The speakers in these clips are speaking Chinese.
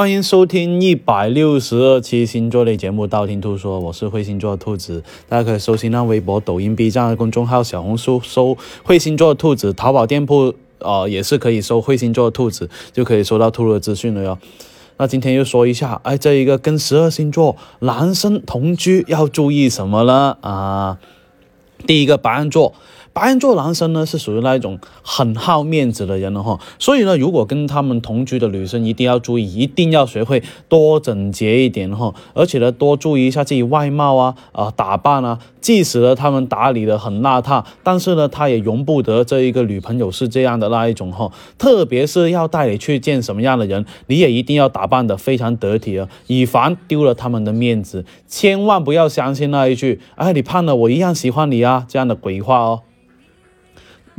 欢迎收听一百六十二期星座类节目《道听途说》，我是会星座的兔子，大家可以搜新浪微博、抖音、B 站公众号、小红书搜“会星座的兔子”，淘宝店铺呃也是可以搜“会星座的兔子”，就可以收到兔兔的资讯了哟。那今天又说一下，哎，这一个跟十二星座男生同居要注意什么呢？啊，第一个白羊座。白羊座男生呢是属于那一种很好面子的人了哈，所以呢，如果跟他们同居的女生一定要注意，一定要学会多整洁一点哈，而且呢，多注意一下自己外貌啊啊打扮啊，即使呢他们打理的很邋遢，但是呢，他也容不得这一个女朋友是这样的那一种哈，特别是要带你去见什么样的人，你也一定要打扮的非常得体啊，以防丢了他们的面子，千万不要相信那一句哎你胖了我一样喜欢你啊这样的鬼话哦。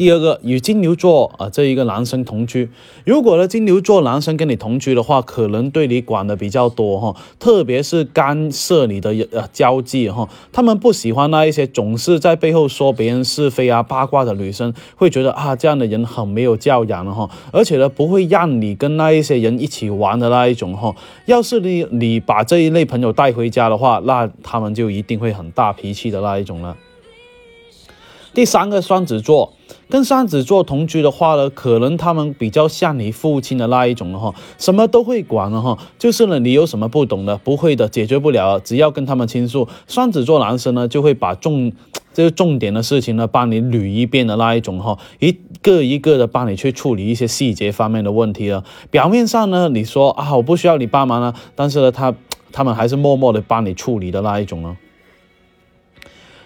第二个与金牛座啊这一个男生同居，如果呢金牛座男生跟你同居的话，可能对你管的比较多哈，特别是干涉你的呃交际哈，他们不喜欢那一些总是在背后说别人是非啊八卦的女生，会觉得啊这样的人很没有教养了哈，而且呢不会让你跟那一些人一起玩的那一种哈，要是你你把这一类朋友带回家的话，那他们就一定会很大脾气的那一种了。第三个双子座。跟双子座同居的话呢，可能他们比较像你父亲的那一种了哈，什么都会管了哈，就是呢，你有什么不懂的、不会的、解决不了，只要跟他们倾诉，双子座男生呢就会把重这个 重点的事情呢帮你捋一遍的那一种哈，一个一个的帮你去处理一些细节方面的问题了。表面上呢，你说啊我不需要你帮忙了，但是呢，他 他们还是默默的帮你处理的那一种呢。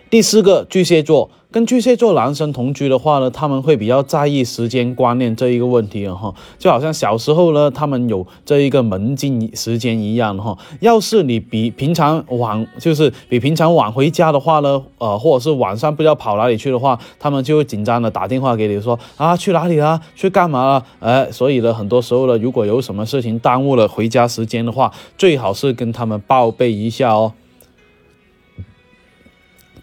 第四个巨蟹座。跟巨蟹座男生同居的话呢，他们会比较在意时间观念这一个问题哈，就好像小时候呢，他们有这一个门禁时间一样哈。要是你比平常晚，就是比平常晚回家的话呢，呃，或者是晚上不知道跑哪里去的话，他们就会紧张的打电话给你说啊，去哪里啊，去干嘛了？哎，所以呢，很多时候呢，如果有什么事情耽误了回家时间的话，最好是跟他们报备一下哦。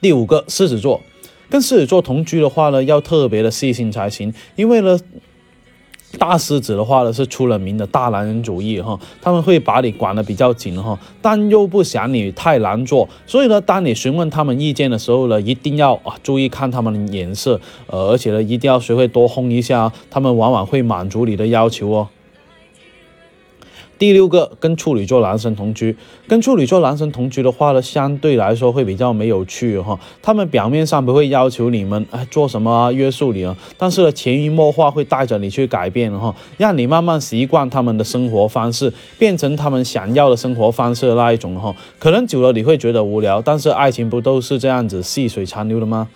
第五个，狮子座。跟狮子座同居的话呢，要特别的细心才行，因为呢，大狮子的话呢是出了名的大男人主义哈，他们会把你管得比较紧哈，但又不想你太难做，所以呢，当你询问他们意见的时候呢，一定要啊注意看他们的眼色，呃，而且呢，一定要学会多哄一下，他们往往会满足你的要求哦。第六个，跟处女座男生同居，跟处女座男生同居的话呢，相对来说会比较没有趣哈。他们表面上不会要求你们哎做什么约束你啊，但是呢，潜移默化会带着你去改变哈，让你慢慢习惯他们的生活方式，变成他们想要的生活方式的那一种哈。可能久了你会觉得无聊，但是爱情不都是这样子细水长流的吗？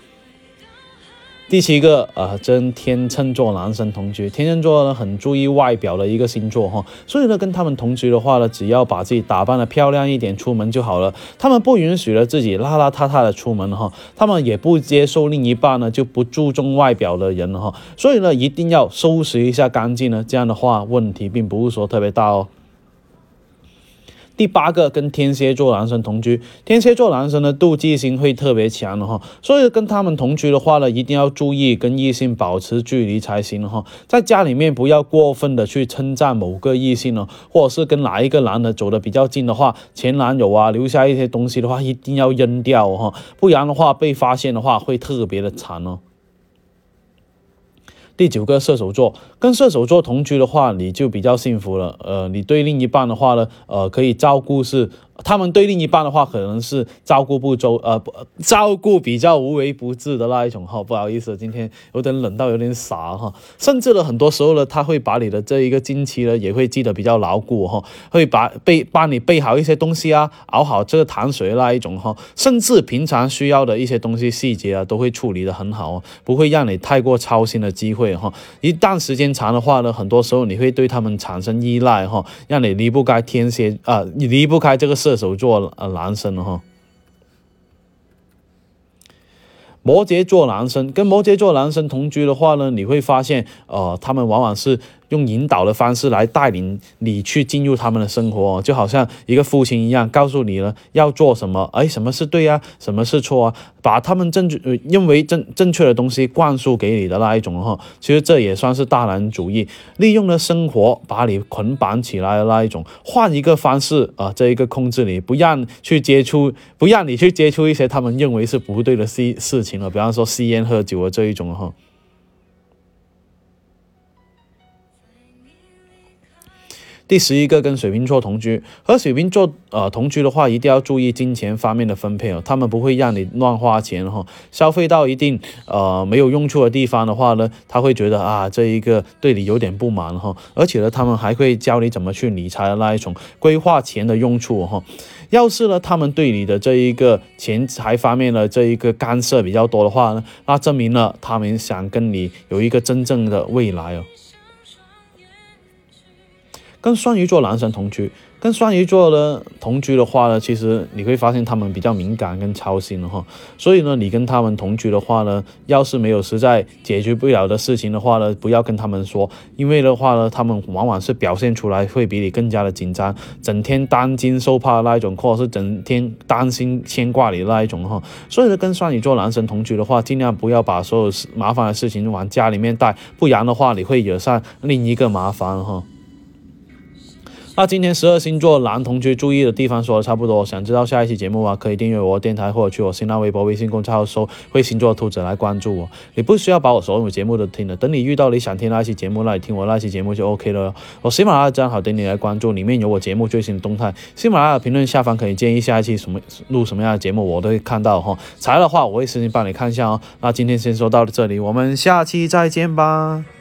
第七个，呃，跟天秤座男生同居。天秤座呢，很注意外表的一个星座哈，所以呢，跟他们同居的话呢，只要把自己打扮的漂亮一点，出门就好了。他们不允许了自己邋邋遢遢的出门哈，他们也不接受另一半呢就不注重外表的人哈，所以呢，一定要收拾一下干净呢，这样的话问题并不是说特别大哦。第八个跟天蝎座男生同居，天蝎座男生的妒忌心会特别强的哈，所以跟他们同居的话呢，一定要注意跟异性保持距离才行哈。在家里面不要过分的去称赞某个异性哦，或者是跟哪一个男的走的比较近的话，前男友啊留下一些东西的话，一定要扔掉哈，不然的话被发现的话会特别的惨哦。第九个射手座，跟射手座同居的话，你就比较幸福了。呃，你对另一半的话呢，呃，可以照顾是。他们对另一半的话，可能是照顾不周，呃，不照顾比较无微不至的那一种哈。不好意思，今天有点冷到有点傻哈。甚至呢，很多时候呢，他会把你的这一个经期呢，也会记得比较牢固哈，会把备帮你备好一些东西啊，熬好这个糖水那一种哈。甚至平常需要的一些东西细节啊，都会处理的很好，不会让你太过操心的机会哈。一旦时间长的话呢，很多时候你会对他们产生依赖哈，让你离不开天蝎啊，你离不开这个。射手座呃男生哈，摩羯座男生跟摩羯座男生同居的话呢，你会发现呃他们往往是用引导的方式来带领你去进入他们的生活，就好像一个父亲一样，告诉你了要做什么，哎，什么是对啊，什么是错啊，把他们正确认为正正确的东西灌输给你的那一种哈，其实这也算是大男主义，利用了生活把你捆绑起来的那一种，换一个方式啊，这一个控制你，不让去接触，不让你去接触一些他们认为是不对的事事情了，比方说吸烟喝酒啊这一种哈。第十一个跟水瓶座同居，和水瓶座呃同居的话，一定要注意金钱方面的分配哦。他们不会让你乱花钱哈，消费到一定呃没有用处的地方的话呢，他会觉得啊这一个对你有点不满哈。而且呢，他们还会教你怎么去理财的那一种规划钱的用处哈。要是呢，他们对你的这一个钱财方面的这一个干涉比较多的话呢，那证明了他们想跟你有一个真正的未来哦。跟双鱼座男生同居，跟双鱼座的同居的话呢，其实你会发现他们比较敏感跟操心的哈。所以呢，你跟他们同居的话呢，要是没有实在解决不了的事情的话呢，不要跟他们说，因为的话呢，他们往往是表现出来会比你更加的紧张，整天担惊受怕的那一种，或者是整天担心牵挂你那一种哈。所以呢，跟双鱼座男生同居的话，尽量不要把所有麻烦的事情往家里面带，不然的话你会惹上另一个麻烦哈。那今天十二星座男同学注意的地方说的差不多，想知道下一期节目啊，可以订阅我电台或者去我新浪微博、微信公众号搜“会星座兔子”来关注我。你不需要把我所有节目都听了，等你遇到你想听那期节目，那你听我那期节目就 OK 了。我喜马拉雅账号等你来关注，里面有我节目最新的动态。喜马拉雅评论下方可以建议下一期什么录什么样的节目，我都会看到哈。材料的话，我会私信帮你看一下哦。那今天先说到这里，我们下期再见吧。